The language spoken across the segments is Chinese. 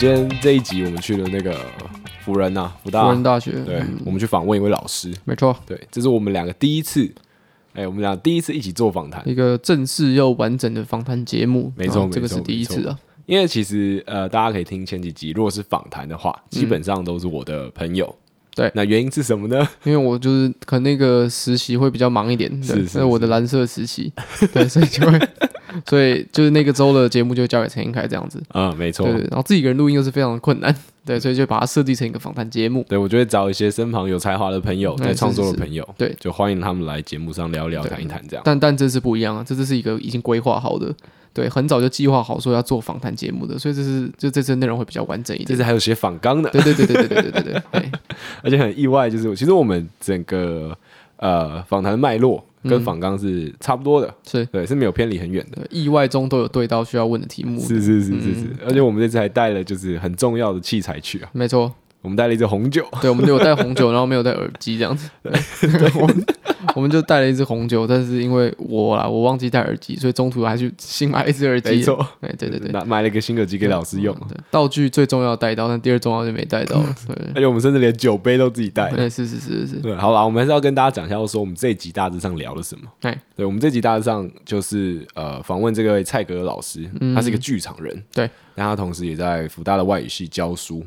今天这一集我们去了那个辅仁呐，辅大，辅仁大学，对，嗯、我们去访问一位老师，没错，对，这是我们两个第一次，哎、欸，我们俩第一次一起做访谈，一个正式又完整的访谈节目，没错，这个是第一次啊。因为其实呃，大家可以听前几集，如果是访谈的话，基本上都是我的朋友。嗯对，那原因是什么呢？因为我就是可能那个实习会比较忙一点，对，是，是，是我的蓝色实习，对，所以就会，所以就是那个周的节目就交给陈英凯这样子啊、嗯，没错，对，然后自己一个人录音又是非常的困难，对，所以就把它设计成一个访谈节目。对，我就会找一些身旁有才华的朋友，在创作的朋友，对，就欢迎他们来节目上聊聊、谈一谈这样。但但这次不一样啊，这次是一个已经规划好的。对，很早就计划好说要做访谈节目的，所以这是就这次内容会比较完整一点。这次还有写访纲的，对对对对对对对对对，对。而且很意外，就是其实我们整个呃访谈脉络跟访纲是差不多的，是、嗯、对是没有偏离很远的。意外中都有对到需要问的题目。是是是是是，嗯、而且我们这次还带了就是很重要的器材去啊。没错。我们带了一支红酒，对，我们就有带红酒，然后没有带耳机这样子。对，我们 我们就带了一支红酒，但是因为我啊，我忘记带耳机，所以中途还去新买一支耳机。没错，对对对对，买买了一个新耳机给老师用。对，道具最重要带到，但第二重要就没带到。对，而且我们甚至连酒杯都自己带。对，是是是是。对，好了，我们还是要跟大家讲一下，说我们这一集大致上聊了什么。对，对我们这集大致上就是呃，访问这个蔡格老师，他是一个剧场人，对，但他同时也在福大的外语系教书。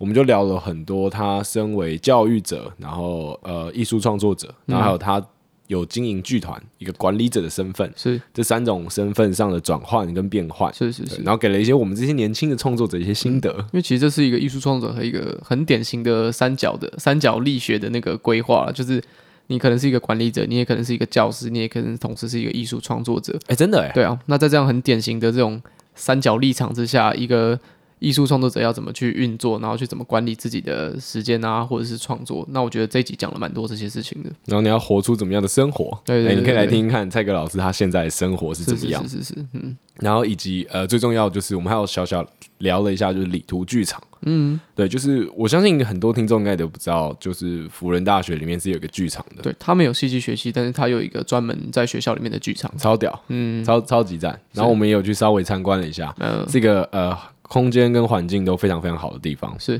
我们就聊了很多，他身为教育者，然后呃艺术创作者，然后还有他有经营剧团一个管理者的身份，是。这三种身份上的转换跟变换，是是是，然后给了一些我们这些年轻的创作者一些心得，嗯、因为其实这是一个艺术创作者和一个很典型的三角的三角力学的那个规划，就是你可能是一个管理者，你也可能是一个教师，你也可能同时是一个艺术创作者，哎，真的哎，对啊，那在这样很典型的这种三角立场之下，一个。艺术创作者要怎么去运作，然后去怎么管理自己的时间啊，或者是创作？那我觉得这一集讲了蛮多这些事情的。然后你要活出怎么样的生活？对，你可以来听听看蔡格老师他现在的生活是怎么样？是是，是是是，嗯。然后以及呃，最重要就是我们还有小小聊了一下，就是理图剧场。嗯，对，就是我相信很多听众应该都不知道，就是辅仁大学里面是有一个剧场的。对，他们有戏剧学系，但是他有一个专门在学校里面的剧场，超屌，嗯，超超级赞。然后我们也有去稍微参观了一下，嗯，这个呃。空间跟环境都非常非常好的地方。是，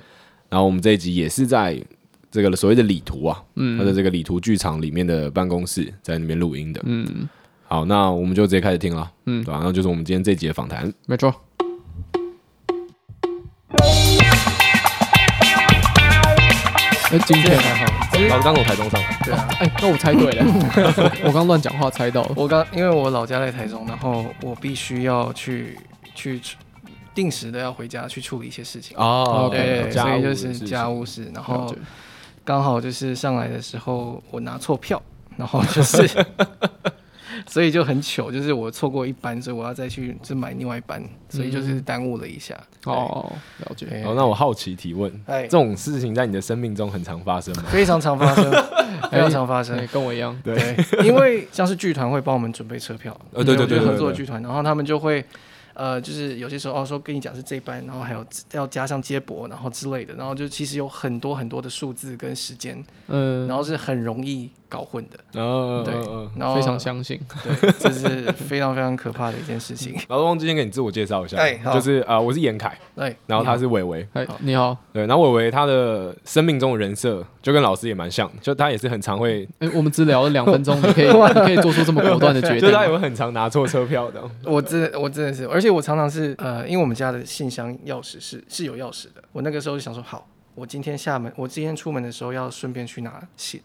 然后我们这一集也是在这个所谓的理图啊，嗯，它的这个理图剧场里面的办公室，在那边录音的，嗯，好，那我们就直接开始听了，嗯，对吧？然后就是我们今天这一集的访谈，没错。哎，今天还好，老师刚从台中上。来，对啊，哎，那我猜对了，我刚乱讲话猜到了，我刚因为我老家在台中，然后我必须要去去。定时的要回家去处理一些事情哦，对，对，所以就是家务事，然后刚好就是上来的时候我拿错票，然后就是，所以就很糗，就是我错过一班，所以我要再去就买另外一班，所以就是耽误了一下。哦，了解。哦，那我好奇提问，这种事情在你的生命中很常发生吗？非常常发生，非常常发生，跟我一样。对，因为像是剧团会帮我们准备车票，呃，对对对，合作剧团，然后他们就会。呃，就是有些时候哦，说跟你讲是这班，然后还有要加上接驳，然后之类的，然后就其实有很多很多的数字跟时间，嗯，然后是很容易搞混的，哦，对，然后非常相信，对，这是非常非常可怕的一件事情。老师忘记先给你自我介绍一下，哎，就是啊，我是严凯，哎，然后他是伟伟，哎，你好，对，然后伟伟他的生命中的人设就跟老师也蛮像，就他也是很常会，哎，我们只聊了两分钟，你可以你可以做出这么果断的决定，就他也会很常拿错车票 的，我真我真的是，而且。我常常是呃，因为我们家的信箱钥匙是是有钥匙的。我那个时候就想说，好，我今天下门，我今天出门的时候要顺便去拿信，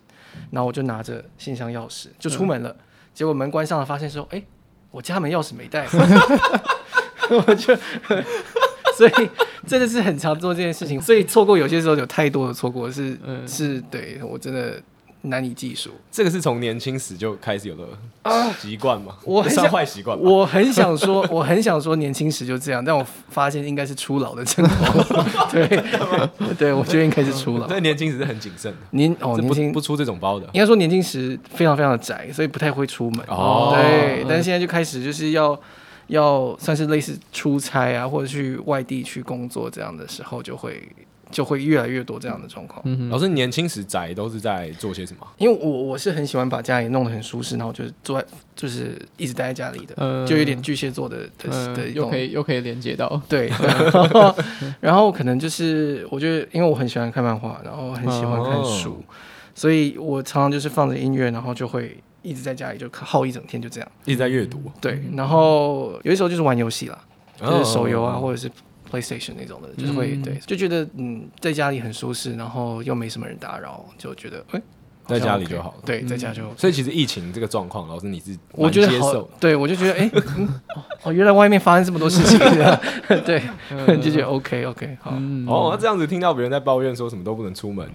然后我就拿着信箱钥匙就出门了。嗯、结果门关上了，发现说，哎、欸，我家门钥匙没带，我就，所以真的是很常做这件事情，所以错过有些时候有太多的错过是、嗯、是对我真的。难以计数，这个是从年轻时就开始有的习惯吗？我很想坏习惯，我很想说，我很想说年轻时就这样，但我发现应该是初老的症头。对，对，我觉得应该是初老。但年轻时是很谨慎的，您哦，年轻不出这种包的。应该说年轻时非常非常的宅，所以不太会出门。哦，对，但是现在就开始就是要要算是类似出差啊，或者去外地去工作这样的时候，就会就会越来越多这样的状况。嗯、老师年轻时宅都是在做些什么？因为我我是很喜欢把家里弄得很舒适，然后就是坐在就是一直待在家里的，呃、就有点巨蟹座的的、呃、的又可以又可以连接到对，然后，然后可能就是我觉得因为我很喜欢看漫画，然后很喜欢看书，哦、所以我常常就是放着音乐，然后就会一直在家里就耗一整天，就这样一直在阅读。对，然后有的时候就是玩游戏啦，就是手游啊，哦、或者是。PlayStation 那种的，就是会、嗯、对，就觉得嗯，在家里很舒适，然后又没什么人打扰，就觉得哎，欸、在家里就好了。对，在家就。所以其实疫情这个状况，老师你是我觉得好，对我就觉得哎、原来外面发生这么多事情，对，就觉得 OK OK 好。嗯、哦，那这样子听到别人在抱怨说什么都不能出门。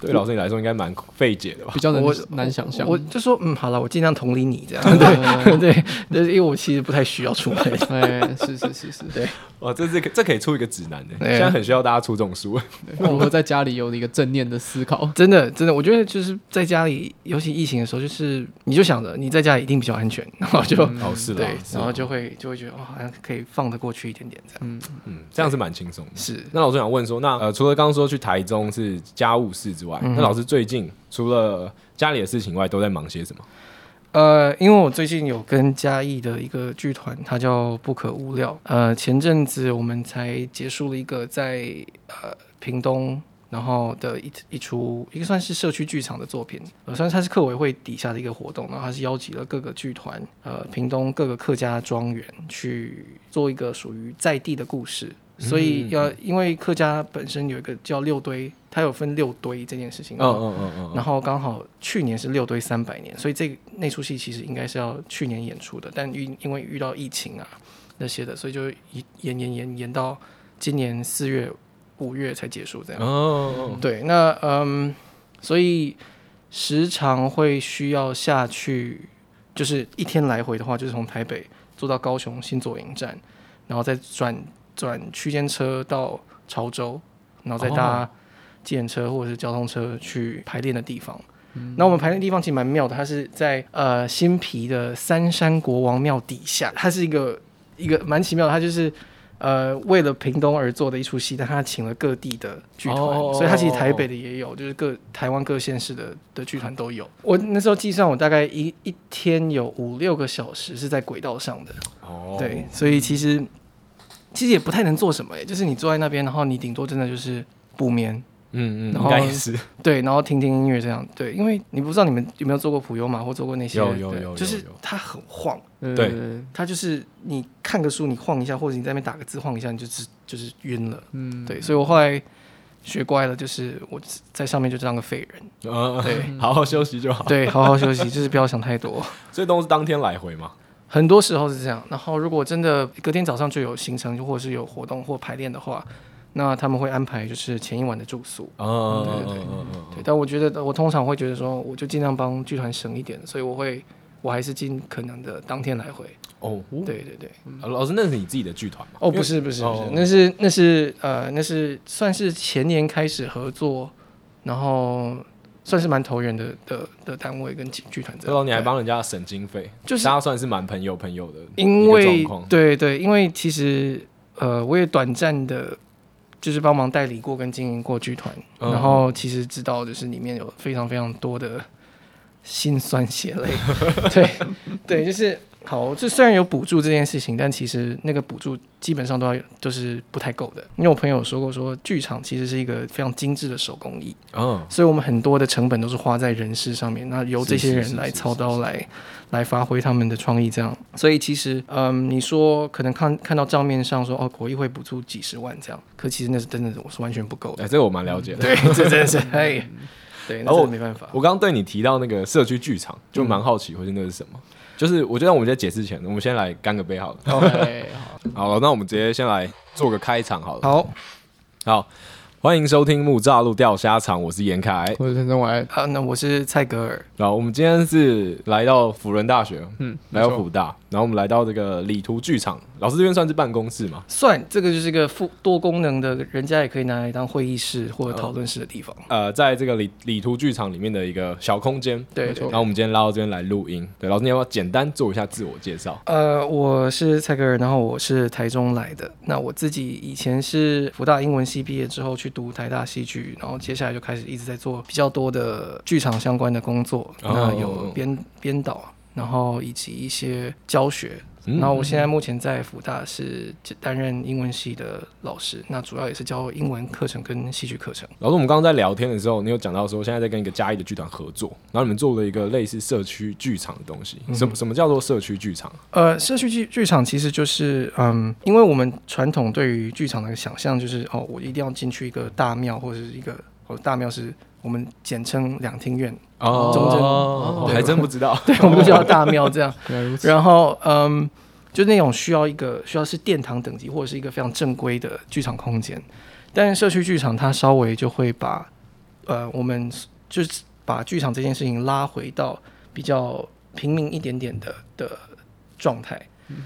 对老师你来说应该蛮费解的吧？比较难难想象。我就说，嗯，好了，我尽量同理你这样。对对，对，因为我其实不太需要出门。哎，是是是是，对。哇，这是这可以出一个指南的，现在很需要大家出这种书。如何在家里有一个正念的思考？真的真的，我觉得就是在家里，尤其疫情的时候，就是你就想着你在家里一定比较安全，然后就哦是的，对，然后就会就会觉得哦，好像可以放得过去一点点这样。嗯嗯，这样是蛮轻松的。是。那老师想问说，那呃，除了刚刚说去台中是家务事之外，那老师最近除了家里的事情外，都在忙些什么？呃，因为我最近有跟嘉义的一个剧团，它叫不可物料。呃，前阵子我们才结束了一个在呃屏东，然后的一一出一个算是社区剧场的作品，呃，算是它是客委会底下的一个活动，然后它是邀集了各个剧团，呃，屏东各个客家庄园去做一个属于在地的故事。所以要，因为客家本身有一个叫六堆，它有分六堆这件事情。嗯嗯嗯嗯。然后刚好去年是六堆三百年，所以这那出戏其实应该是要去年演出的，但因因为遇到疫情啊那些的，所以就延延延延到今年四月五月才结束这样。哦。对，那嗯，所以时常会需要下去，就是一天来回的话，就是从台北坐到高雄新左营站，然后再转。转区间车到潮州，然后再搭计程车或者是交通车去排练的地方。嗯、那我们排练地方其实蛮妙的，它是在呃新皮的三山国王庙底下，它是一个一个蛮奇妙的，它就是呃为了屏东而做的一出戏，但它请了各地的剧团，哦、所以它其实台北的也有，就是各台湾各县市的的剧团都有。我那时候计算，我大概一一天有五六个小时是在轨道上的。哦，对，所以其实。其实也不太能做什么诶，就是你坐在那边，然后你顶多真的就是补眠，嗯嗯，然后也是。对，然后听听音乐这样，对，因为你不知道你们有没有做过普悠玛或做过那些，有有有，就是它很晃，对，它就是你看个书你晃一下，或者你在那边打个字晃一下，你就是就是晕了，嗯，对，所以我后来学乖了，就是我在上面就当个废人，嗯，对，好好休息就好，对，好好休息，就是不要想太多，所以都是当天来回嘛。很多时候是这样，然后如果真的隔天早上就有行程，或者是有活动或排练的话，那他们会安排就是前一晚的住宿。哦，对对对，对。但我觉得我通常会觉得说，我就尽量帮剧团省一点，所以我会我还是尽可能的当天来回。哦，对对对。老师，那是你自己的剧团吗？哦，不是不是不是，那是那是呃那是算是前年开始合作，然后。算是蛮投缘的的的单位跟剧剧团这样，然后你还帮人家省经费，就是大家算是蛮朋友朋友的。因为对对，因为其实呃，我也短暂的，就是帮忙代理过跟经营过剧团，嗯、然后其实知道就是里面有非常非常多的辛酸血泪。对对，就是。好，这虽然有补助这件事情，但其实那个补助基本上都要都是不太够的。因为我朋友说过说，说剧场其实是一个非常精致的手工艺，嗯，所以我们很多的成本都是花在人事上面，那由这些人来操刀来来发挥他们的创意，这样。所以其实，嗯，你说可能看看到账面上说哦，国艺会补助几十万这样，可其实那是真的，我是完全不够的。哎，这个我蛮了解的，对，这真的是 哎，对，那我没办法。我刚刚对你提到那个社区剧场，就蛮好奇，或是那是什么？就是我觉得我们在解释前，我们先来干个杯好了。OK，好，好了，那我们直接先来做个开场好了。好，好，欢迎收听木栅路钓虾场，我是严凯，我是陈宗伟，好，那我是蔡格尔。然后我们今天是来到辅仁大学，嗯，来到辅大，然然后我们来到这个理图剧场，老师这边算是办公室吗？算，这个就是一个复多功能的，人家也可以拿来当会议室或者讨论室的地方。呃，在这个理理图剧场里面的一个小空间。对，然后我们今天拉到这边来录音。对，老师你要不要简单做一下自我介绍？呃，我是蔡格尔，然后我是台中来的。那我自己以前是福大英文系毕业之后去读台大戏剧，然后接下来就开始一直在做比较多的剧场相关的工作。哦、那有编编导。然后以及一些教学，然后我现在目前在福大是担任英文系的老师，那主要也是教英文课程跟戏剧课程。老师，我们刚刚在聊天的时候，你有讲到说现在在跟一个嘉义的剧团合作，然后你们做了一个类似社区剧场的东西。什么什么叫做社区剧场？呃，社区剧剧场其实就是嗯，因为我们传统对于剧场的想象就是哦，我一定要进去一个大庙或者是一个哦，大庙是我们简称两厅院。哦，中正哦还真不知道，对，我们就叫大庙这样。然后，嗯，就那种需要一个需要是殿堂等级或者是一个非常正规的剧场空间，但是社区剧场它稍微就会把，呃，我们就是把剧场这件事情拉回到比较平民一点点的的状态，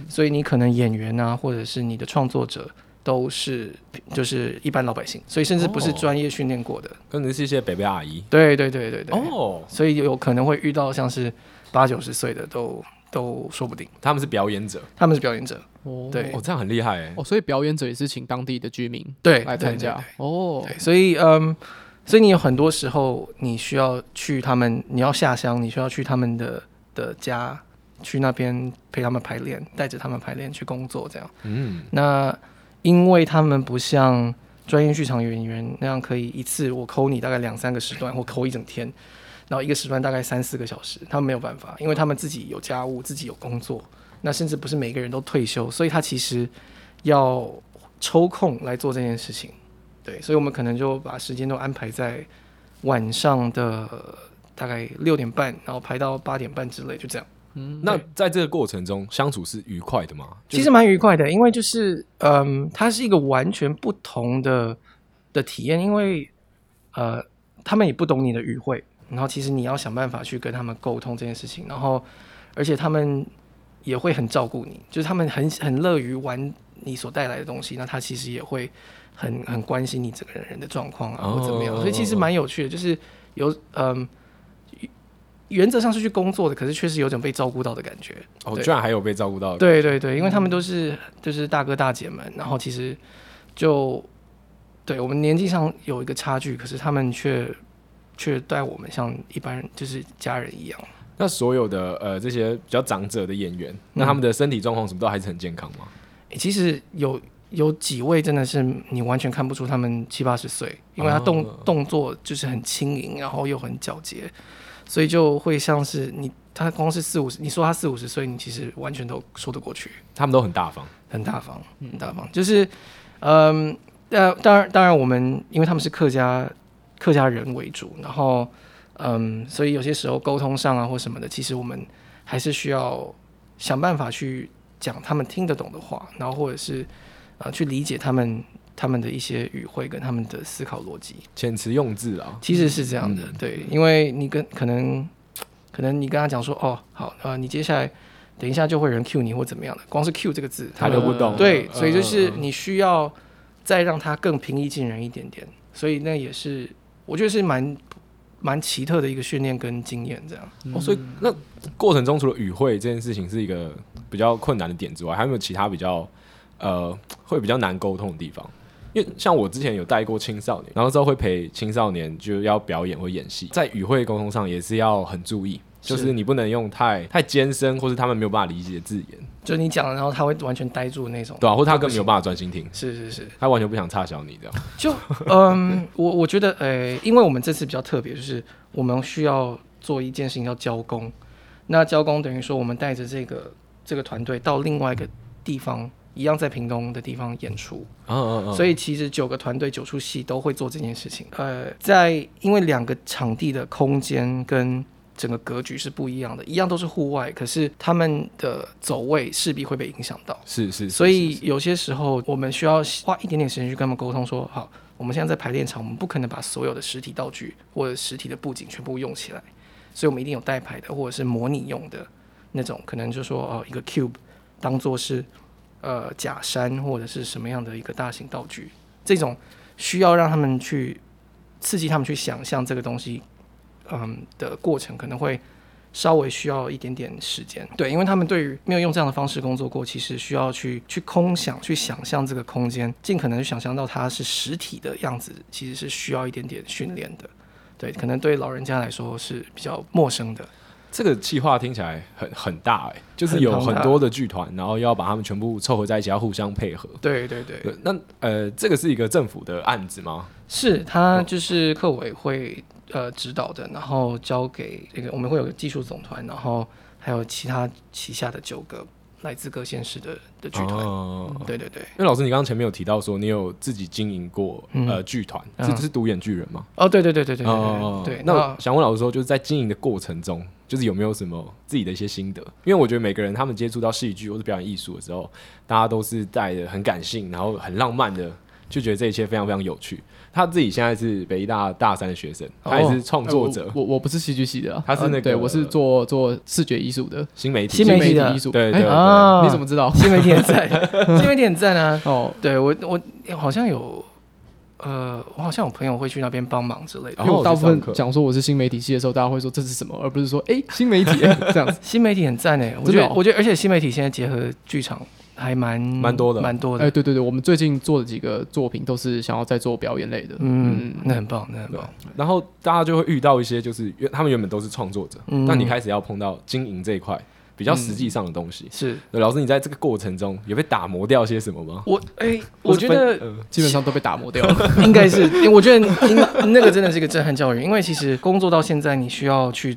所以你可能演员啊，或者是你的创作者。都是就是一般老百姓，所以甚至不是专业训练过的，可能是一些北北阿姨。对对对对对。哦，所以有可能会遇到像是八九十岁的都都说不定。他们是表演者，他们是表演者。哦，对，哦，这样很厉害哎。哦，所以表演者也是请当地的居民对来参加。哦，对，所以嗯，所以你有很多时候你需要去他们，你要下乡，你需要去他们的的家，去那边陪他们排练，带着他们排练去工作，这样。嗯，那。因为他们不像专业剧场演员那样，可以一次我抠你大概两三个时段，或抠一整天，然后一个时段大概三四个小时，他们没有办法，因为他们自己有家务，自己有工作，那甚至不是每个人都退休，所以他其实要抽空来做这件事情。对，所以我们可能就把时间都安排在晚上的大概六点半，然后排到八点半之类，就这样。嗯，那在这个过程中相处是愉快的吗？其实蛮愉快的，因为就是嗯，它是一个完全不同的的体验，因为呃，他们也不懂你的语汇，然后其实你要想办法去跟他们沟通这件事情，然后而且他们也会很照顾你，就是他们很很乐于玩你所带来的东西，那他其实也会很很关心你整个人的状况啊，或怎么样，所以其实蛮有趣的，就是有嗯。原则上是去工作的，可是确实有种被照顾到的感觉。哦，居然还有被照顾到的。对对对，因为他们都是就是大哥大姐们，然后其实就对我们年纪上有一个差距，可是他们却却待我们像一般人，就是家人一样。那所有的呃这些比较长者的演员，那他们的身体状况什么都还是很健康吗？嗯，其实有有几位真的是你完全看不出他们七八十岁，因为他动动作就是很轻盈，然后又很矫捷。所以就会像是你，他光是四五十，你说他四五十岁，你其实完全都说得过去。他们都很大方，很大方，很大方。就是，嗯，呃，当然，当然，我们因为他们是客家客家人为主，然后，嗯，所以有些时候沟通上啊或什么的，其实我们还是需要想办法去讲他们听得懂的话，然后或者是呃去理解他们。他们的一些语汇跟他们的思考逻辑，遣词用字啊，其实是这样的，嗯、对，因为你跟可能可能你跟他讲说，哦，好，呃，你接下来等一下就会有人 cue 你或怎么样的，光是 cue 这个字他都不懂，对，所以就是你需要再让他更平易近人一点点，所以那也是我觉得是蛮蛮奇特的一个训练跟经验，这样、嗯。哦，所以那过程中除了语汇这件事情是一个比较困难的点之外，还有没有其他比较呃会比较难沟通的地方？因为像我之前有带过青少年，然后之后会陪青少年就要表演或演戏，在语汇沟通上也是要很注意，就是你不能用太太艰深或是他们没有办法理解的字眼，就你讲了，然后他会完全呆住那种，对啊，或他根本没有办法专心听，是是是，他完全不想插小你这样。就嗯，我我觉得，呃、欸，因为我们这次比较特别，就是我们需要做一件事情叫交工，那交工等于说我们带着这个这个团队到另外一个地方。一样在屏东的地方演出，oh, oh, oh. 所以其实九个团队九出戏都会做这件事情。呃，在因为两个场地的空间跟整个格局是不一样的，一样都是户外，可是他们的走位势必会被影响到。是是，是，是，所以有些时候我们需要花一点点时间去跟他们沟通说，说好，我们现在在排练场，我们不可能把所有的实体道具或者实体的布景全部用起来，所以我们一定有代排的或者是模拟用的。那种可能就说哦一个 cube 当做是呃假山或者是什么样的一个大型道具，这种需要让他们去刺激他们去想象这个东西，嗯的过程可能会。稍微需要一点点时间，对，因为他们对于没有用这样的方式工作过，其实需要去去空想、去想象这个空间，尽可能去想象到它是实体的样子，其实是需要一点点训练的。对，可能对老人家来说是比较陌生的。这个计划听起来很很大哎、欸，就是有很多的剧团，然后要把他们全部凑合在一起，要互相配合。对对对，对。那呃，这个是一个政府的案子吗？是，他就是客委会。呃，指导的，然后交给这个，我们会有个技术总团，然后还有其他旗下的九个来自各县市的的剧团。对对对。因为老师，你刚刚前面有提到说，你有自己经营过、嗯、呃剧团，这是独演剧人吗？哦，对对对对对对对。哦、对，那我想问老师说，就是在经营的过程中，就是有没有什么自己的一些心得？因为我觉得每个人他们接触到戏剧或者表演艺术的时候，大家都是带着很感性，然后很浪漫的，就觉得这一切非常非常有趣。他自己现在是北艺大大三的学生，他也是创作者。哦、我我不是戏剧系的、啊，他是那个，呃、对我是做做视觉艺术的新媒体新媒体的艺术。对对对，啊，你怎么知道？新媒体很赞，新媒体很赞啊！哦，对我我好像有，呃，我好像有朋友会去那边帮忙之类的。因为我大部分讲说我是新媒体系的时候，大家会说这是什么，而不是说哎、欸、新媒体 这样子。新媒体很赞哎，我觉得我觉得，而且新媒体现在结合剧场。还蛮蛮多的，蛮多的。哎，对对对，我们最近做的几个作品都是想要在做表演类的。嗯，那很棒，那很棒。然后大家就会遇到一些，就是原他们原本都是创作者，那你开始要碰到经营这一块比较实际上的东西。是，老师，你在这个过程中有被打磨掉些什么吗？我哎，我觉得基本上都被打磨掉了。应该是，我觉得那个真的是一个震撼教育，因为其实工作到现在，你需要去，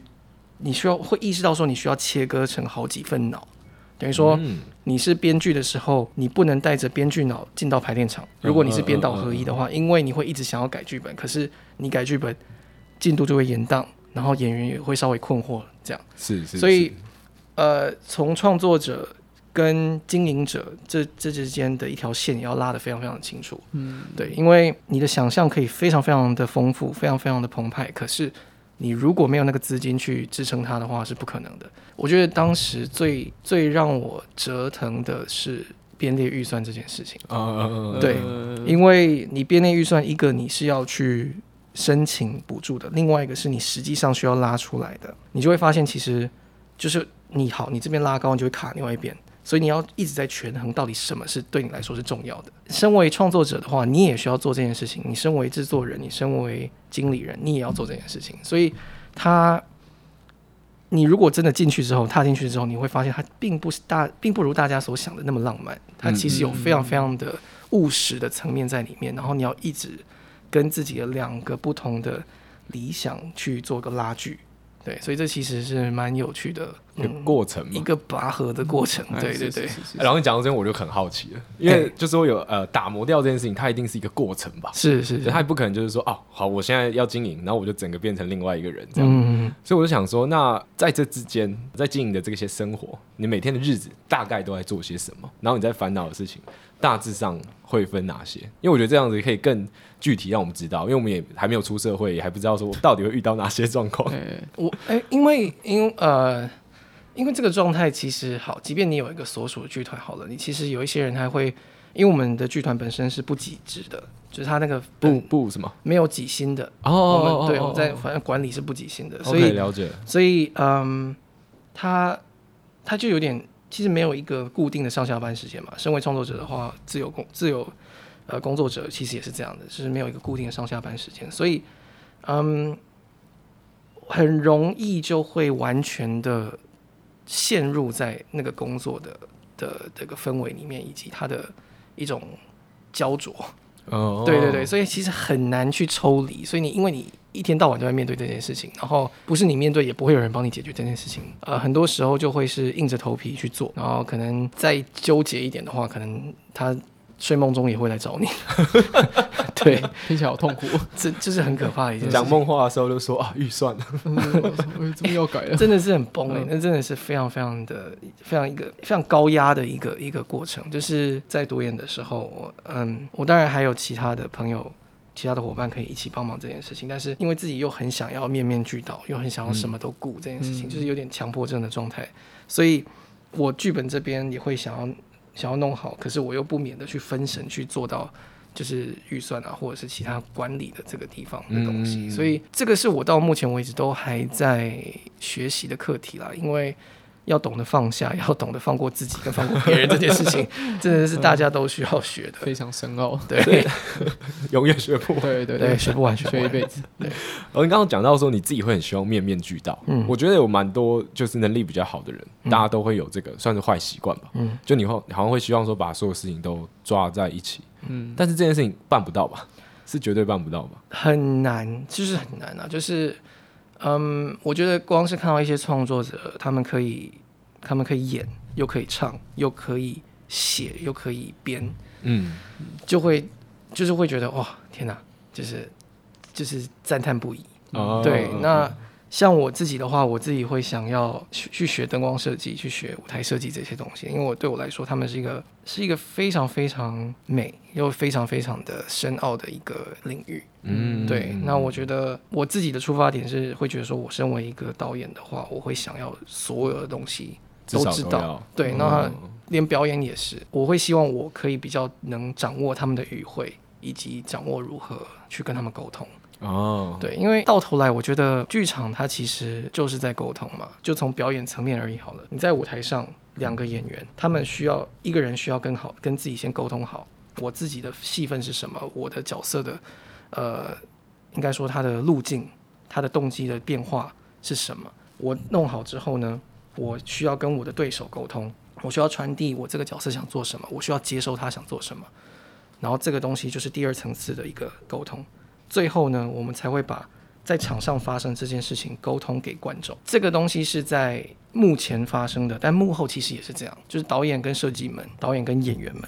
你需要会意识到说，你需要切割成好几份脑。等于说，你是编剧的时候，你不能带着编剧脑进到排练场。如果你是编导合一的话，因为你会一直想要改剧本，可是你改剧本进度就会延宕，然后演员也会稍微困惑。这样是是。所以，呃，从创作者跟经营者这这之间的一条线也要拉得非常非常的清楚。嗯，对，因为你的想象可以非常非常的丰富，非常非常的澎湃，可是。你如果没有那个资金去支撑它的话，是不可能的。我觉得当时最最让我折腾的是编列预算这件事情。Uh, 对，因为你编列预算，一个你是要去申请补助的，另外一个是你实际上需要拉出来的，你就会发现其实就是你好，你这边拉高，你就会卡另外一边。所以你要一直在权衡，到底什么是对你来说是重要的。身为创作者的话，你也需要做这件事情；你身为制作人，你身为经理人，你也要做这件事情。所以，他，你如果真的进去之后，踏进去之后，你会发现他并不是大，并不如大家所想的那么浪漫。他其实有非常非常的务实的层面在里面。然后你要一直跟自己的两个不同的理想去做个拉锯。对，所以这其实是蛮有趣的一个过程嘛，一个拔河的过程。对对对。然后你讲到这边，我就很好奇了，因为就是说有呃打磨掉这件事情，它一定是一个过程吧？是是，它也不可能就是说哦，好，我现在要经营，然后我就整个变成另外一个人这样。嗯。所以我就想说，那在这之间，在经营的这些生活，你每天的日子大概都在做些什么？然后你在烦恼的事情，大致上会分哪些？因为我觉得这样子可以更。具体让我们知道，因为我们也还没有出社会，也还不知道说我到底会遇到哪些状况。我哎、欸，因为因呃，因为这个状态其实好，即便你有一个所属的剧团好了，你其实有一些人还会，因为我们的剧团本身是不给职的，就是他那个不不什么没有给薪的哦，哦，我们对我在反正管理是不给薪的，所以、了解，所以嗯，他他就有点其实没有一个固定的上下班时间嘛。身为创作者的话，自由工自由。呃，工作者其实也是这样的，就是没有一个固定的上下班时间，所以，嗯，很容易就会完全的陷入在那个工作的的这个氛围里面，以及他的一种焦灼。哦，对对对，所以其实很难去抽离。所以你因为你一天到晚都在面对这件事情，然后不是你面对，也不会有人帮你解决这件事情。呃，很多时候就会是硬着头皮去做，然后可能再纠结一点的话，可能他。睡梦中也会来找你，对，听起来好痛苦，这这是很可怕的一件事。讲梦话的时候就说啊，预算。了，这么要改了，真的是很崩哎、欸，那真的是非常非常的非常一个非常高压的一个一个过程。就是在读研的时候，我嗯，我当然还有其他的朋友其他的伙伴可以一起帮忙这件事情，但是因为自己又很想要面面俱到，又很想要什么都顾这件事情，嗯、就是有点强迫症的状态，所以我剧本这边也会想要想要弄好，可是我又不免的去分神去做到，就是预算啊或者是其他管理的这个地方的东西，嗯、所以这个是我到目前为止都还在学习的课题啦，因为。要懂得放下，要懂得放过自己跟放过别人这件事情，真的是大家都需要学的，非常深奥。对，永远学不完。对对对，学不完，学一辈子。对。而你刚刚讲到说你自己会很希望面面俱到，嗯，我觉得有蛮多就是能力比较好的人，大家都会有这个算是坏习惯吧。嗯，就你会好像会希望说把所有事情都抓在一起，嗯，但是这件事情办不到吧？是绝对办不到吧？很难，就是很难啊，就是。嗯，我觉得光是看到一些创作者，他们可以，他们可以演，又可以唱，又可以写，又可以编，嗯，就会就是会觉得哇，天哪，就是就是赞叹不已。哦、对，那。像我自己的话，我自己会想要去去学灯光设计，去学舞台设计这些东西，因为我对我来说，他们是一个是一个非常非常美又非常非常的深奥的一个领域。嗯，对。那我觉得我自己的出发点是会觉得说，我身为一个导演的话，我会想要所有的东西都知道。对，那连表演也是，我会希望我可以比较能掌握他们的语汇，以及掌握如何去跟他们沟通。哦对，因为到头来，我觉得剧场它其实就是在沟通嘛，就从表演层面而已好了。你在舞台上，两个演员，他们需要一个人需要更好跟自己先沟通好，我自己的戏份是什么，我的角色的，呃，应该说他的路径，他的动机的变化是什么。我弄好之后呢，我需要跟我的对手沟通，我需要传递我这个角色想做什么，我需要接收他想做什么，然后这个东西就是第二层次的一个沟通。最后呢，我们才会把在场上发生这件事情沟通给观众。这个东西是在幕前发生的，但幕后其实也是这样，就是导演跟设计们、导演跟演员们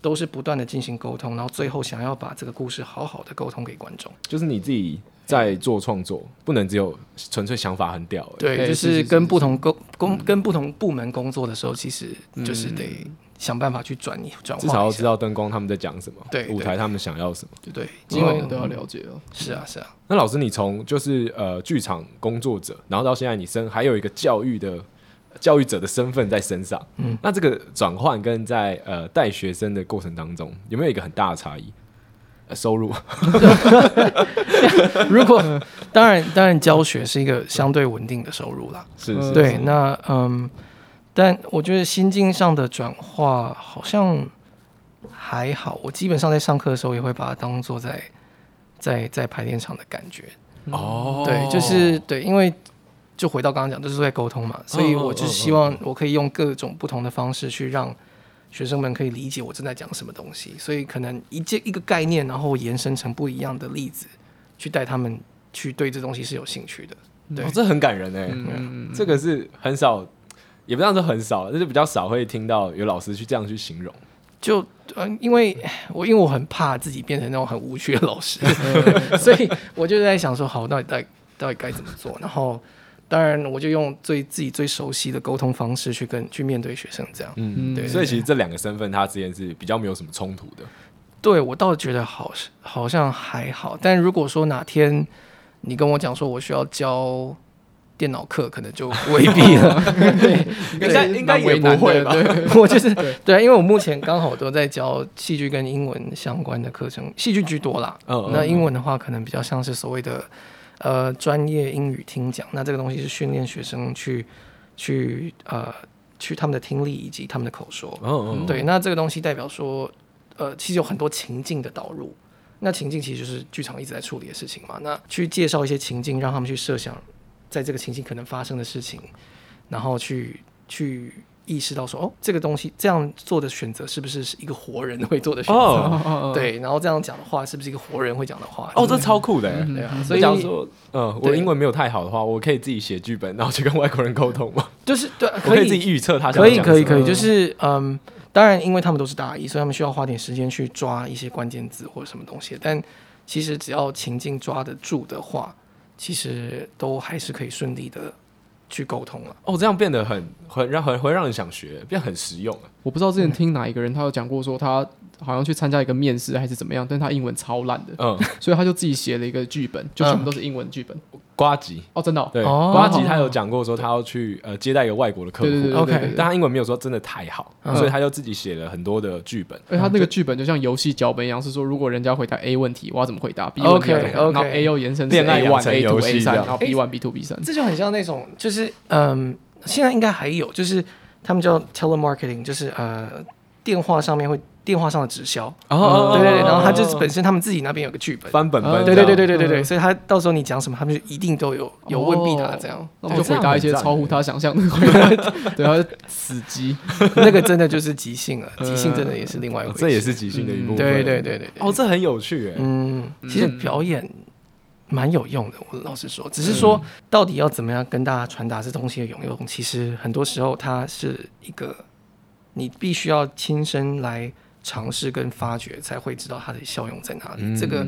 都是不断的进行沟通，然后最后想要把这个故事好好的沟通给观众。就是你自己在做创作，不能只有纯粹想法很屌。对，就是跟不同工工跟不同部门工作的时候，其实就是得。想办法去转你转化，至少要知道灯光他们在讲什么，对舞台他们想要什么，对对，基本都要了解哦。是啊是啊。那老师，你从就是呃剧场工作者，然后到现在你身还有一个教育的教育者的身份在身上，嗯，那这个转换跟在呃带学生的过程当中，有没有一个很大的差异？呃，收入？如果当然当然教学是一个相对稳定的收入啦，是是，对，那嗯。但我觉得心境上的转化好像还好，我基本上在上课的时候也会把它当做在在在排练场的感觉。哦，对，就是对，因为就回到刚刚讲，就是在沟通嘛，所以我就希望我可以用各种不同的方式去让学生们可以理解我正在讲什么东西。所以可能一件一个概念，然后延伸成不一样的例子，去带他们去对这东西是有兴趣的。对，哦，这很感人哎，嗯，这个是很少。也不算是很少，就是比较少会听到有老师去这样去形容。就嗯，因为 我因为我很怕自己变成那种很无趣的老师，所以我就在想说，好，到底到底到底该怎么做？然后当然我就用最自己最熟悉的沟通方式去跟去面对学生，这样。嗯，对。所以其实这两个身份，他之间是比较没有什么冲突的。对，我倒觉得好好像还好，但如果说哪天你跟我讲说我需要教。电脑课可能就未必 了，对，应该应该也不会吧？我就是 对，因为我目前刚好都在教戏剧跟英文相关的课程，戏剧居多啦。那英文的话，可能比较像是所谓的呃专业英语听讲。那这个东西是训练学生去去呃去他们的听力以及他们的口说。嗯嗯，对，那这个东西代表说，呃，其实有很多情境的导入。那情境其实就是剧场一直在处理的事情嘛。那去介绍一些情境，让他们去设想。在这个情形可能发生的事情，然后去去意识到说，哦，这个东西这样做的选择是不是是一个活人会做的选择？哦、对，然后这样讲的话是不是一个活人会讲的话？哦，这超酷的，对啊。所以讲说，嗯，我英文没有太好的话，我可以自己写剧本，然后去跟外国人沟通吗？就是对，可以，可以自己预测他可以可以可以，就是嗯，当然，因为他们都是大一，所以他们需要花点时间去抓一些关键字或者什么东西。但其实只要情境抓得住的话。其实都还是可以顺利的去沟通了。哦，这样变得很很让很会让人想学，变得很实用。我不知道之前听哪一个人，他有讲过说他好像去参加一个面试还是怎么样，但他英文超烂的，嗯，所以他就自己写了一个剧本，就全部都是英文剧本。呱吉。哦，真的对，呱吉他有讲过说他要去呃接待一个外国的客户，OK，但他英文没有说真的太好，所以他就自己写了很多的剧本。而他那个剧本就像游戏脚本一样，是说如果人家回答 A 问题，我要怎么回答？B 问题，然后 A 又延伸成 A one、A two、A 三，然后 B one、B two、B 三，这就很像那种，就是嗯，现在应该还有，就是他们叫 telemarketing，就是呃电话上面会。电话上的直销。哦，对对对，然后他就是本身他们自己那边有个剧本。翻本本，对对对对对对对，所以他到时候你讲什么，他们就一定都有有问必答这样，那我们就回答一些超乎他想象的。回答，对，他死机，那个真的就是即兴了，即兴真的也是另外一回事，这也是即兴的一部分，对对对对，哦，这很有趣哎，嗯，其实表演蛮有用的，我老实说，只是说到底要怎么样跟大家传达这东西的有用，其实很多时候它是一个你必须要亲身来。尝试跟发掘，才会知道它的效用在哪里。嗯、这个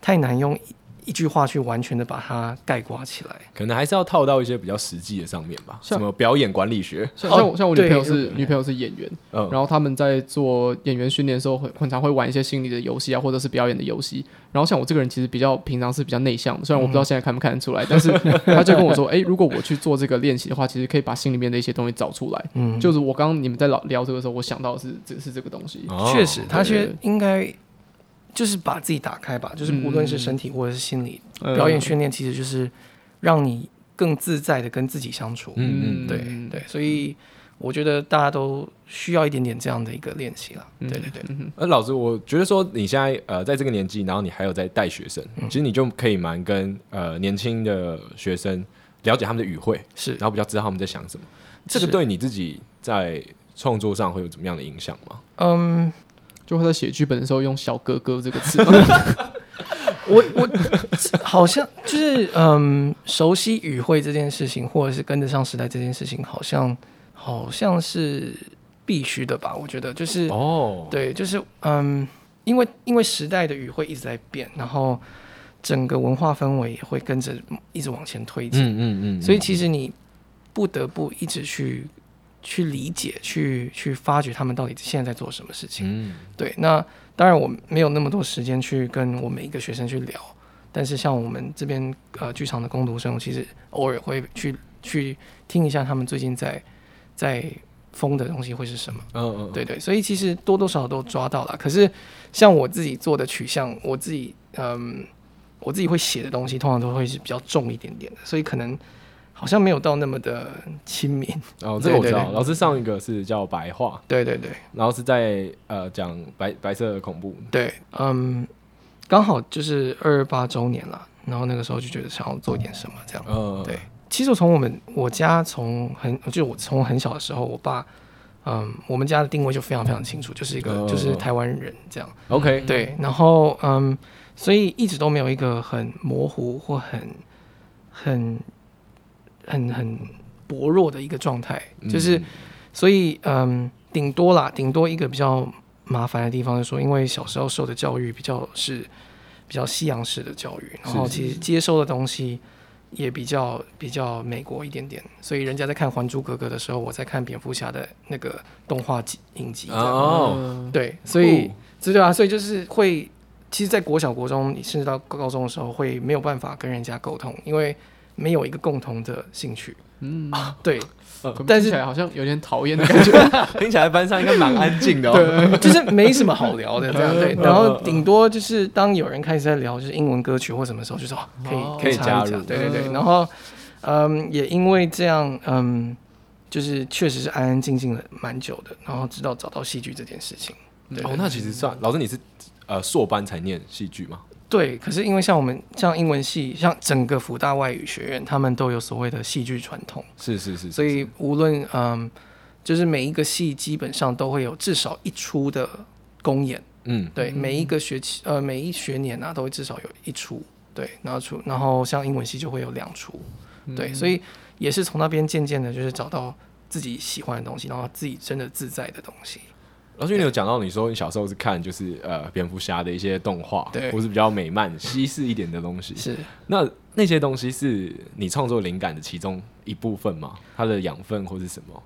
太难用一句话去完全的把它概括起来，可能还是要套到一些比较实际的上面吧，像什么表演管理学。像像我像我女朋友是女朋友是演员，嗯、然后他们在做演员训练的时候，很很常会玩一些心理的游戏啊，或者是表演的游戏。然后像我这个人其实比较平常是比较内向的，虽然我不知道现在看不看得出来，嗯、但是他就跟我说，哎、欸，如果我去做这个练习的话，其实可以把心里面的一些东西找出来。嗯，就是我刚刚你们在聊聊这个时候，我想到的是这是这个东西。确实，他其实应该。就是把自己打开吧，就是无论是身体或者是心理，嗯、表演训练其实就是让你更自在的跟自己相处。嗯嗯，对对，所以我觉得大家都需要一点点这样的一个练习了。对对对。呃，老师，我觉得说你现在呃在这个年纪，然后你还有在带学生，嗯、其实你就可以蛮跟呃年轻的学生了解他们的语汇，是，然后比较知道他们在想什么。这个对你自己在创作上会有怎么样的影响吗？嗯。就会在写剧本的时候用“小哥哥”这个词。我我好像就是嗯，熟悉语汇这件事情，或者是跟得上时代这件事情，好像好像是必须的吧？我觉得就是哦，对，就是嗯，因为因为时代的语汇一直在变，然后整个文化氛围也会跟着一直往前推进。嗯嗯嗯，所以其实你不得不一直去。去理解，去去发掘他们到底现在在做什么事情。嗯，对。那当然我没有那么多时间去跟我每一个学生去聊，但是像我们这边呃剧场的工读生，其实偶尔会去去听一下他们最近在在疯的东西会是什么。嗯嗯，对对。所以其实多多少少都抓到了。可是像我自己做的取向，我自己嗯，我自己会写的东西，通常都会是比较重一点点的，所以可能。好像没有到那么的亲民。哦，这个我知道。老师上一个是叫白话，对对对，然后是在呃讲白白色的恐怖，对，嗯，刚好就是二二八周年了，然后那个时候就觉得想要做一点什么这样，嗯，对。其实从我们我家从很就我从很小的时候，我爸，嗯，我们家的定位就非常非常清楚，就是一个就是台湾人这样，OK，对，然后嗯，所以一直都没有一个很模糊或很很。很很薄弱的一个状态，就是，嗯、所以嗯，顶多啦，顶多一个比较麻烦的地方就是说，因为小时候受的教育比较是比较西洋式的教育，然后其实接收的东西也比较比较美国一点点，所以人家在看《还珠格格》的时候，我在看蝙蝠侠的那个动画集影集哦，对，所以这对啊，所以就是会，其实，在国小、国中，甚至到高中的时候，会没有办法跟人家沟通，因为。没有一个共同的兴趣，嗯，对，但是好像有点讨厌的感觉，听起来班上应该蛮安静的，哦，对，就是没什么好聊的这样，对，然后顶多就是当有人开始在聊就是英文歌曲或什么时候，就说可以可以加入，对对对，然后嗯，也因为这样，嗯，就是确实是安安静静的蛮久的，然后直到找到戏剧这件事情，对，哦，那其实算老师你是呃硕班才念戏剧吗？对，可是因为像我们像英文系，像整个福大外语学院，他们都有所谓的戏剧传统。是是是，是，所以无论嗯，就是每一个系基本上都会有至少一出的公演。嗯，对，每一个学期呃每一学年啊都会至少有一出。对，然后出然后像英文系就会有两出。对，所以也是从那边渐渐的，就是找到自己喜欢的东西，然后自己真的自在的东西。老师，你有讲到你说你小时候是看就是呃蝙蝠侠的一些动画，对，或是比较美漫、西式一点的东西。是，那那些东西是你创作灵感的其中一部分吗？它的养分或是什么？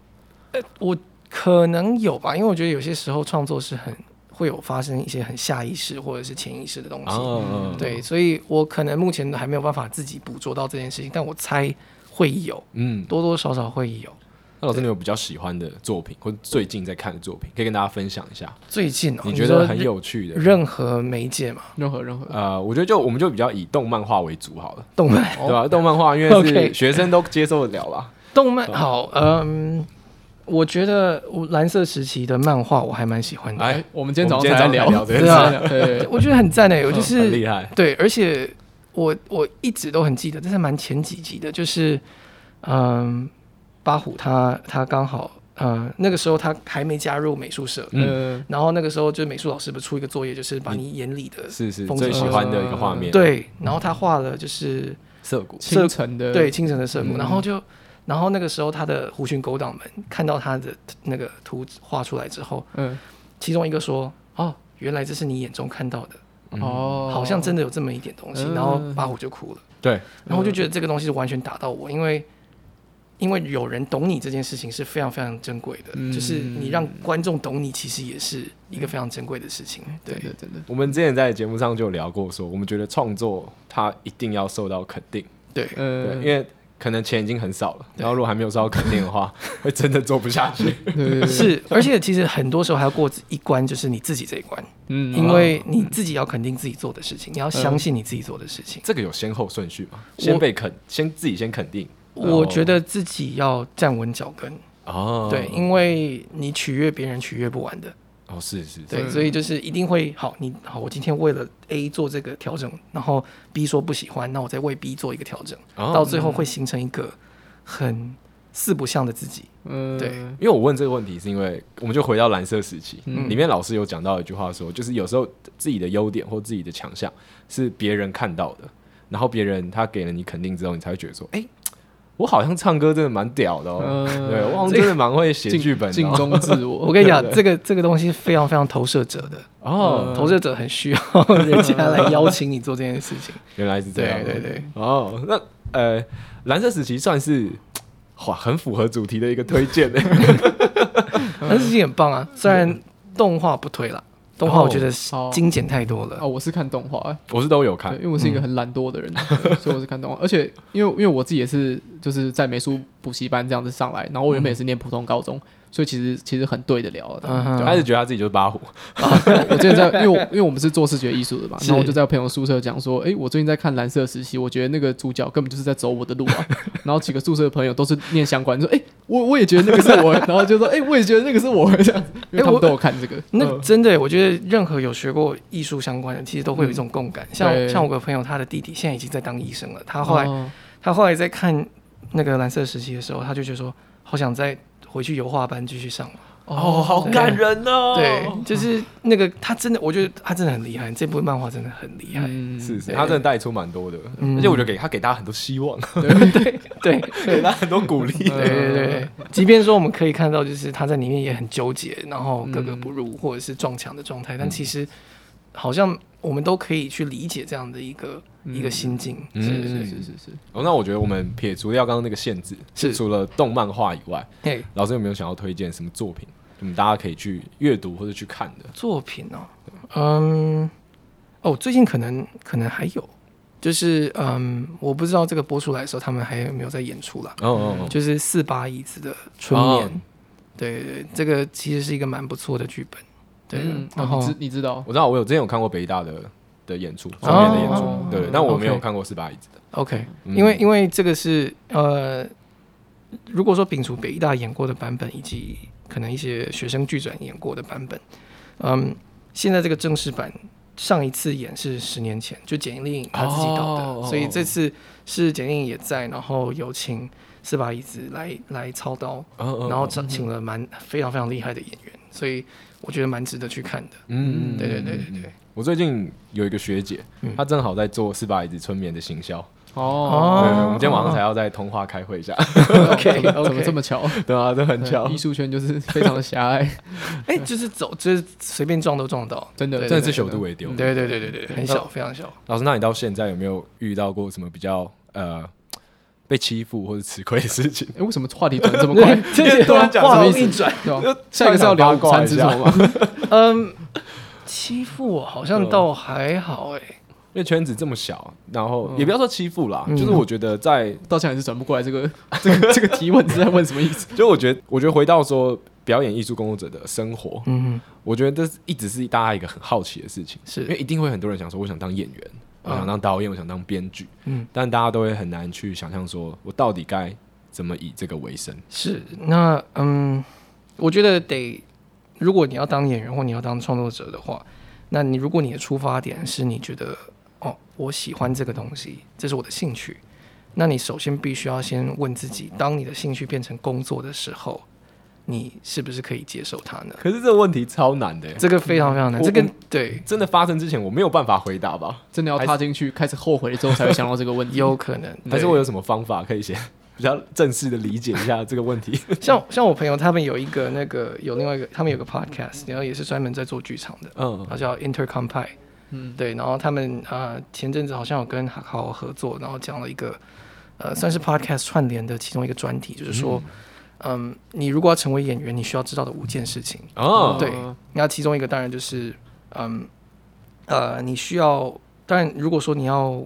呃，我可能有吧，因为我觉得有些时候创作是很会有发生一些很下意识或者是潜意识的东西。哦，对，所以我可能目前还没有办法自己捕捉到这件事情，但我猜会有，嗯，多多少少会有。那老师，你有比较喜欢的作品，或者最近在看的作品，可以跟大家分享一下？最近、哦、你觉得很有趣的任何媒介嘛？任何任何呃，我觉得就我们就比较以动漫画为主好了。动漫对吧？动漫画因为是学生都接受得了啦。动漫好，嗯，我觉得蓝色时期的漫画我还蛮喜欢的。哎，我们今天早上才聊，聊对啊，对，我觉得很赞诶，我就是很厉害。对，而且我我一直都很记得，这是蛮前几集的，就是嗯。八虎他他刚好，呃，那个时候他还没加入美术社，嗯，然后那个时候就美术老师不出一个作业，就是把你眼里的是是最喜欢的一个画面，对，然后他画了就是涩谷。清晨的。对清晨的涩谷，然后就然后那个时候他的狐群狗党们看到他的那个图画出来之后，嗯，其中一个说，哦，原来这是你眼中看到的，哦，好像真的有这么一点东西，然后八虎就哭了，对，然后我就觉得这个东西是完全打到我，因为。因为有人懂你这件事情是非常非常珍贵的，嗯、就是你让观众懂你，其实也是一个非常珍贵的事情。对，真的，真的。我们之前在节目上就有聊过，说我们觉得创作它一定要受到肯定。对，对，因为可能钱已经很少了，然后如果还没有受到肯定的话，会真的做不下去。是，而且其实很多时候还要过一关，就是你自己这一关。嗯，因为你自己要肯定自己做的事情，你要相信你自己做的事情。这个有先后顺序吗？先被肯，先自己先肯定。我觉得自己要站稳脚跟哦，对，因为你取悦别人取悦不完的哦，是是，对，所以就是一定会好，你好，我今天为了 A 做这个调整，然后 B 说不喜欢，那我再为 B 做一个调整，到最后会形成一个很四不像的自己。嗯，对，因为我问这个问题，是因为我们就回到蓝色时期里面，老师有讲到一句话说，就是有时候自己的优点或自己的强项是别人看到的，然后别人他给了你肯定之后，你才会觉得说，哎。我好像唱歌真的蛮屌的哦，对，我好像真的蛮会写剧本，尽忠自我。我跟你讲，这个这个东西非常非常投射者的哦，投射者很需要人家来邀请你做这件事情。原来是这样，对对对。哦，那呃，蓝色时期算是哇，很符合主题的一个推荐诶。蓝色时期很棒啊，虽然动画不推了。动画我觉得精简太多了。哦，我是看动画，我是都有看，因为我是一个很懒惰的人，所以我是看动画。而且因为因为我自己也是就是在美术补习班这样子上来，然后我原本也是念普通高中。所以其实其实很对得了的，他是觉得他自己就是八虎。我最近在，因为我因为我们是做视觉艺术的嘛，然后我就在我朋友宿舍讲说，哎，我最近在看蓝色时期，我觉得那个主角根本就是在走我的路啊。然后几个宿舍的朋友都是念相关，说，哎，我我也觉得那个是我，然后就说，哎，我也觉得那个是我这样子，因为他们都有看这个。那真的，我觉得任何有学过艺术相关的，其实都会有一种共感。像像我个朋友，他的弟弟现在已经在当医生了，他后来他后来在看那个蓝色时期的时候，他就觉得说，好想再回去油画班继续上。哦，好感人哦！对，就是那个他真的，我觉得他真的很厉害。这部漫画真的很厉害，是是，他真的带出蛮多的，而且我觉得给他给大家很多希望，对对对，给他很多鼓励，对对对。即便说我们可以看到，就是他在里面也很纠结，然后格格不入或者是撞墙的状态，但其实好像我们都可以去理解这样的一个一个心境。是是是是是。哦，那我觉得我们撇除掉刚刚那个限制，是除了动漫画以外，老师有没有想要推荐什么作品？嗯，大家可以去阅读或者去看的作品哦。嗯，哦，最近可能可能还有，就是嗯，我不知道这个播出来的时候，他们还有没有在演出啦。哦哦哦，就是四把椅子的春眠。对对，这个其实是一个蛮不错的剧本。对，然后你知道，我知道，我有之前有看过北大的的演出，上面的演出，对，但我没有看过四把椅子的。OK，因为因为这个是呃，如果说摒除北大演过的版本以及。可能一些学生剧转演过的版本，嗯，现在这个正式版上一次演是十年前，就简莉颖他自己导的，哦、所以这次是简莉颖也在，然后有请四把椅子来来操刀，哦、然后请请了蛮非常非常厉害的演员，所以我觉得蛮值得去看的。嗯嗯，对对对对对。我最近有一个学姐，她正好在做四把椅子春眠的行销。哦，对，我们今天晚上才要在通话开会一下。OK，怎么这么巧？对啊，都很巧。艺术圈就是非常的狭隘。哎，就是走，就是随便撞都撞到，真的，真的是小度为丢。对对对对对，很小，非常小。老师，那你到现在有没有遇到过什么比较呃被欺负或者吃亏的事情？哎，为什么话题转这么快？突然讲什么一转？下一个是要聊午餐吃什么吗？嗯，欺负我好像倒还好哎。因为圈子这么小，然后也不要说欺负啦，嗯、就是我觉得在到现在还是转不过来这个这个这个提问是在问什么意思？就我觉得，我觉得回到说表演艺术工作者的生活，嗯，我觉得这一直是大家一个很好奇的事情，是因为一定会很多人想说，我想当演员，我想当导演，我想当编剧，嗯，但大家都会很难去想象说我到底该怎么以这个为生。是，那嗯，我觉得得，如果你要当演员或你要当创作者的话，那你如果你的出发点是你觉得。哦，我喜欢这个东西，这是我的兴趣。那你首先必须要先问自己，当你的兴趣变成工作的时候，你是不是可以接受他呢？可是这个问题超难的，这个非常非常难。这个对，真的发生之前我没有办法回答吧？真的要踏进去开始后悔之后才会想到这个问题，有可能。还是我有什么方法可以先 比较正式的理解一下这个问题？像像我朋友他们有一个那个有另外一个，他们有个 podcast，然后也是专门在做剧场的，嗯，他叫 Intercompai。嗯，对，然后他们啊、呃，前阵子好像有跟好好合作，然后讲了一个呃，算是 podcast 串联的其中一个专题，就是说，嗯，嗯，你如果要成为演员，你需要知道的五件事情。哦，对，那其中一个当然就是，嗯，呃，你需要，当然如果说你要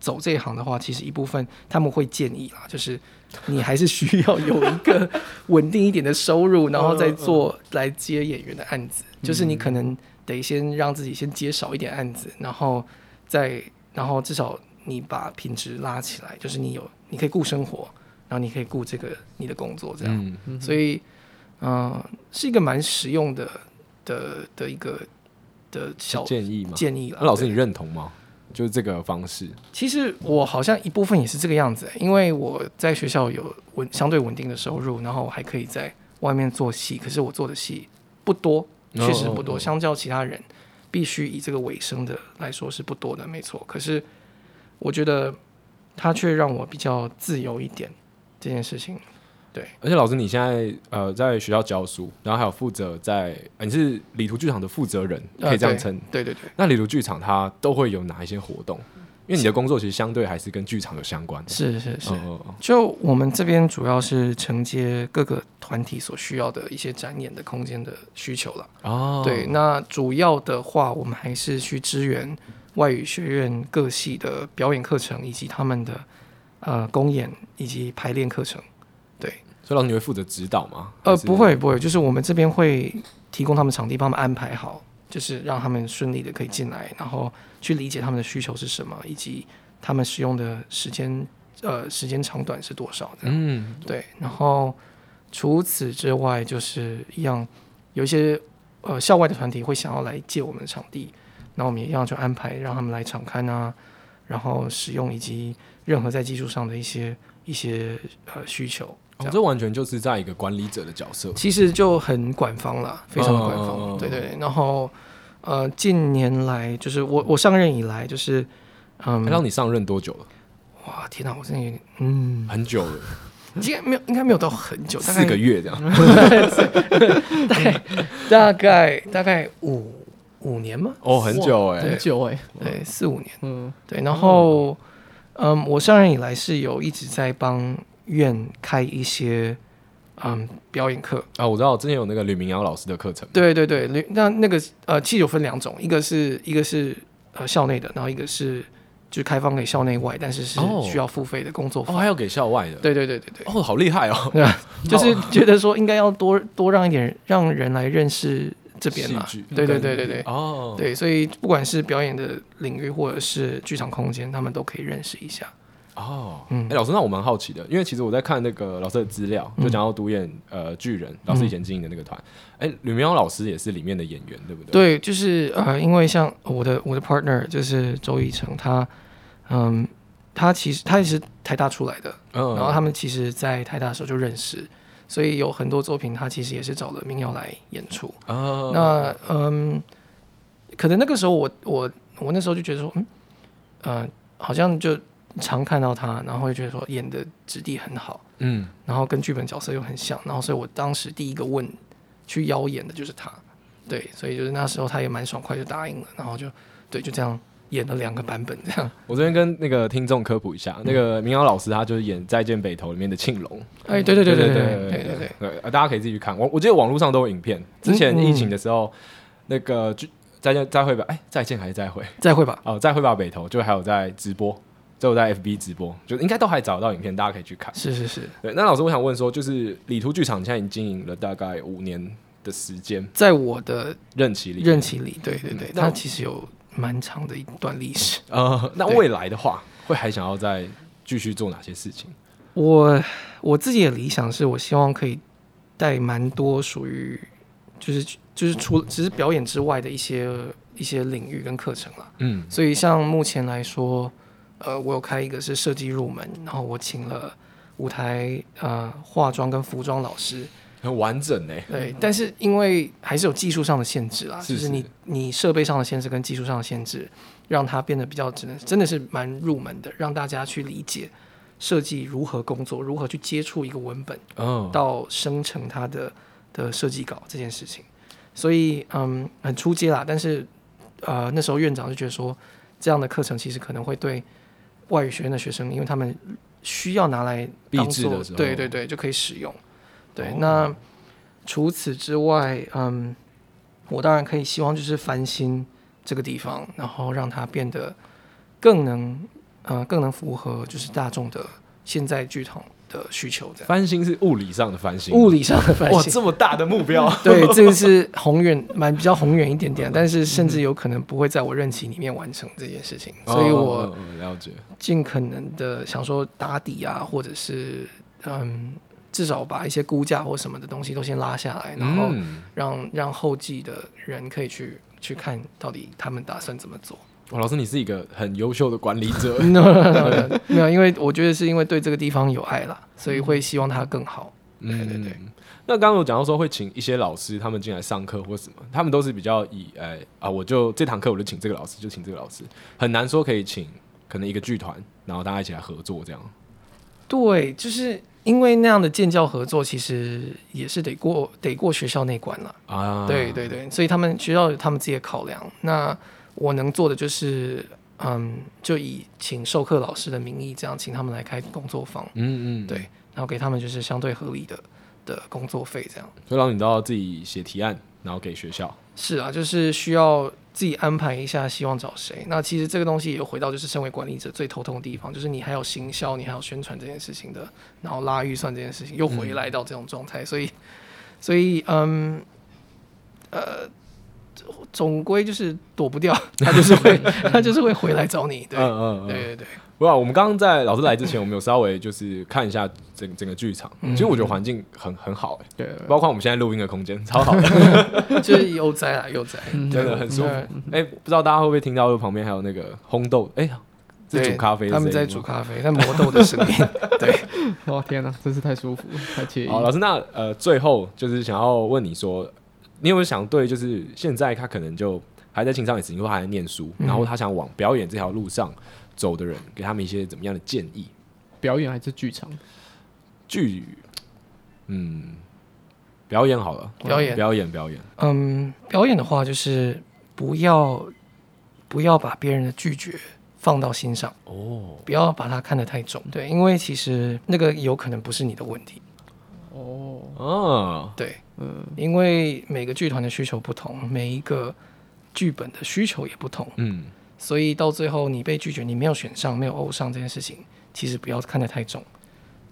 走这一行的话，其实一部分他们会建议啦，就是你还是需要有一个 稳定一点的收入，然后再做来接演员的案子，就是你可能。得先让自己先接少一点案子，然后再，然后至少你把品质拉起来，就是你有，你可以顾生活，然后你可以顾这个你的工作，这样，嗯嗯、所以，嗯、呃，是一个蛮实用的的的一个的小建议嘛，建议了。那老师，你认同吗？就是这个方式。其实我好像一部分也是这个样子，因为我在学校有稳相对稳定的收入，然后我还可以在外面做戏，可是我做的戏不多。确实不多，相较其他人，必须以这个为生的来说是不多的，没错。可是我觉得它却让我比较自由一点，这件事情。对，而且老师你现在呃在学校教书，然后还有负责在，你是旅途剧场的负责人，可以这样称。呃，对对对。那旅途剧场它都会有哪一些活动？因为你的工作其实相对还是跟剧场有相关的。是是是，就我们这边主要是承接各个团体所需要的一些展演的空间的需求了。哦，对，那主要的话，我们还是去支援外语学院各系的表演课程，以及他们的呃公演以及排练课程。对，所以老师你会负责指导吗？呃，不会不会，就是我们这边会提供他们场地，帮他们安排好。就是让他们顺利的可以进来，然后去理解他们的需求是什么，以及他们使用的时间，呃，时间长短是多少这样。嗯，对。然后除此之外，就是一样，有一些呃校外的团体会想要来借我们的场地，那我们也一样就安排让他们来场刊啊，然后使用以及任何在技术上的一些一些呃需求。这，哦、这完全就是在一个管理者的角色，其实就很管方了，非常的管方。哦、对对，然后呃，近年来就是我我上任以来，就是嗯，让你上任多久了？哇，天哪，我真的有点嗯，很久了，应该没有，应该没有到很久，四个月这样，大概大概大概五五年吗？哦，很久哎，很久哎，对，四五年，嗯，对，然后嗯，我上任以来是有一直在帮。院开一些嗯表演课啊，我知道之前有那个吕明瑶老师的课程。对对对，那那个呃，其实有分两种，一个是一个是呃校内的，然后一个是就是开放给校内外，但是是需要付费的工作坊。哦，还要给校外的。对对对对对。哦，好厉害哦。就是觉得说应该要多多让一点让人来认识这边嘛。对对对对对。哦。对，所以不管是表演的领域或者是剧场空间，他们都可以认识一下。哦，嗯，哎，老师，那我蛮好奇的，因为其实我在看那个老师的资料，就讲到独眼呃巨人老师以前经营的那个团，哎，吕明瑶老师也是里面的演员，对不对？对，就是呃，因为像我的我的 partner 就是周以成，他嗯，他其实他也是台大出来的，嗯，然后他们其实在台大的时候就认识，所以有很多作品他其实也是找了民谣来演出。哦，那嗯，可能那个时候我我我那时候就觉得说，嗯，呃，好像就。常看到他，然后就觉得说演的质地很好，嗯，然后跟剧本角色又很像，然后所以我当时第一个问去邀演的就是他，对，所以就是那时候他也蛮爽快就答应了，然后就对就这样演了两个版本这样。我这边跟那个听众科普一下，嗯、那个民谣老师他就是演《再见北投》里面的庆龙，哎，对对对对对对对对大家可以自己去看，我我记得网络上都有影片，之前疫情的时候，嗯、那个剧。再见，再会吧。哎，再见还是再会？再会吧。哦，再会吧。北投就还有在直播，就在 FB 直播，就应该都还找到影片，大家可以去看。是是是。对，那老师，我想问说，就是理图剧场现在已经经营了大概五年的时间，在我的任期里，任期里，对对对，它其实有蛮长的一段历史。呃，那未来的话，会还想要再继续做哪些事情？我我自己的理想是我希望可以带蛮多属于就是。就是除了只是表演之外的一些一些领域跟课程了，嗯，所以像目前来说，呃，我有开一个是设计入门，然后我请了舞台呃化妆跟服装老师，很完整呢。对，但是因为还是有技术上的限制啦，是是就是你你设备上的限制跟技术上的限制，让它变得比较只能真的是蛮入门的，让大家去理解设计如何工作，如何去接触一个文本，哦，到生成它的的设计稿这件事情。所以，嗯，很出街啦。但是，呃，那时候院长就觉得说，这样的课程其实可能会对外语学院的学生，因为他们需要拿来当做，对对对，就可以使用。对，哦、那除此之外，嗯，我当然可以希望就是翻新这个地方，然后让它变得更能，呃，更能符合就是大众的现在剧场的需求，翻新是物理上的翻新，物理上的翻新，哇，这么大的目标，对，这个是宏远，蛮比较宏远一点点，但是甚至有可能不会在我任期里面完成这件事情，所以我了解，尽可能的想说打底啊，或者是嗯，至少把一些估价或什么的东西都先拉下来，然后让让后继的人可以去去看到底他们打算怎么做。哦，老师，你是一个很优秀的管理者。没有，因为我觉得是因为对这个地方有爱啦，所以会希望它更好。对对对。嗯、那刚刚有讲到说会请一些老师，他们进来上课或什么，他们都是比较以哎、欸、啊，我就这堂课我就请这个老师，就请这个老师，很难说可以请可能一个剧团，然后大家一起来合作这样。对，就是因为那样的建教合作，其实也是得过得过学校那关了啊。对对对，所以他们学校有他们自己的考量。那我能做的就是，嗯，就以请授课老师的名义，这样请他们来开工作坊，嗯嗯，对，然后给他们就是相对合理的的工作费，这样。所以，让你都要自己写提案，然后给学校。是啊，就是需要自己安排一下，希望找谁。那其实这个东西也回到就是身为管理者最头痛的地方，就是你还有行销，你还有宣传这件事情的，然后拉预算这件事情，又回来到这种状态，嗯、所以，所以，嗯，呃。总归就是躲不掉，他就是会，他就是会回来找你。对，嗯嗯，对对对。不过我们刚刚在老师来之前，我们有稍微就是看一下整整个剧场。其实我觉得环境很很好，哎，对，包括我们现在录音的空间超好的，就是悠哉啊悠哉，真的很舒服。哎，不知道大家会不会听到旁边还有那个烘豆？哎，在煮咖啡，他们在煮咖啡，在磨豆的声音。对，哇天哪，真是太舒服，太惬意。好，老师，那呃，最后就是想要问你说。你有没有想对，就是现在他可能就还在青少年时期，或还在念书，然后他想往表演这条路上走的人，给他们一些怎么样的建议？表演还是剧场？剧，嗯，表演好了，表演，表演，表演。嗯，表演的话，就是不要不要把别人的拒绝放到心上哦，不要把它看得太重。对，因为其实那个有可能不是你的问题。哦，哦，对。嗯，因为每个剧团的需求不同，每一个剧本的需求也不同，嗯，所以到最后你被拒绝，你没有选上，没有欧上这件事情，其实不要看得太重，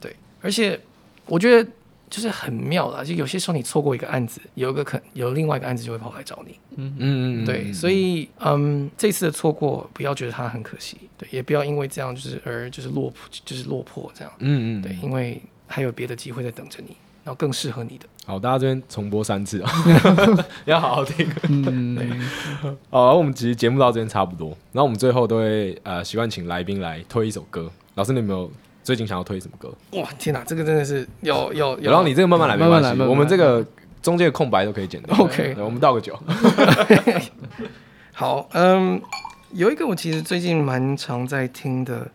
对。而且我觉得就是很妙啦，就有些时候你错过一个案子，有一个可有另外一个案子就会跑来找你，嗯嗯嗯，对。所以嗯，这次的错过不要觉得它很可惜，对，也不要因为这样就是而就是落就是落魄这样，嗯嗯，对，因为还有别的机会在等着你。然后更适合你的。好，大家这边重播三次啊，要好好听。嗯，好，我们其实节目到这边差不多。然后我们最后都会呃习惯请来宾来推一首歌。老师，你有没有最近想要推什么歌？哇，天哪，这个真的是有有有。然后你这个慢慢来，慢慢来，我们这个中间的空白都可以剪掉。OK，我们倒个酒。好，嗯，有一个我其实最近蛮常在听的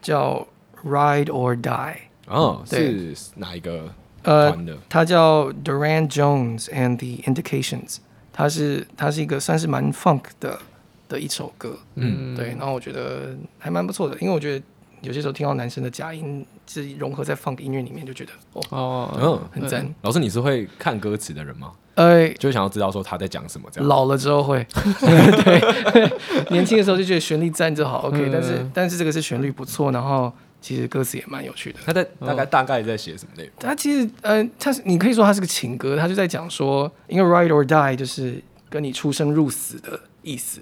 叫 Ride or Die。哦，是哪一个团的？他、呃、叫 Durand Jones and the Indications。他是他是一个算是蛮 funk 的的一首歌。嗯，对。然后我觉得还蛮不错的，因为我觉得有些时候听到男生的假音是融合在 funk 音乐里面，就觉得哦，哦嗯，很赞。老师，你是会看歌词的人吗？呃，就想要知道说他在讲什么这样。老了之后会，对，年轻的时候就觉得旋律赞就好，OK 但。但是但是这个是旋律不错，然后其实歌词也蛮有趣的。他在大概、哦、大概在写什么内容？他其实呃，他是你可以说他是个情歌，他就在讲说，因为 ride or die 就是跟你出生入死的意思。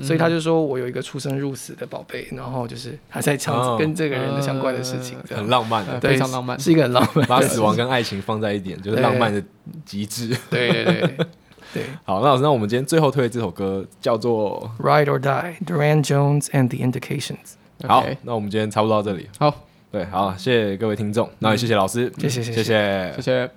所以他就说，我有一个出生入死的宝贝，然后就是还在讲跟这个人的相关的事情，很浪漫，非常浪漫，是一个很浪漫，把死亡跟爱情放在一点，就是浪漫的极致。对对对对。好，那老师，那我们今天最后推的这首歌叫做《Ride or Die》，Durand Jones and the Indications。好，那我们今天差不多到这里。好，对，好，谢谢各位听众，那也谢谢老师，谢谢。谢谢。谢谢。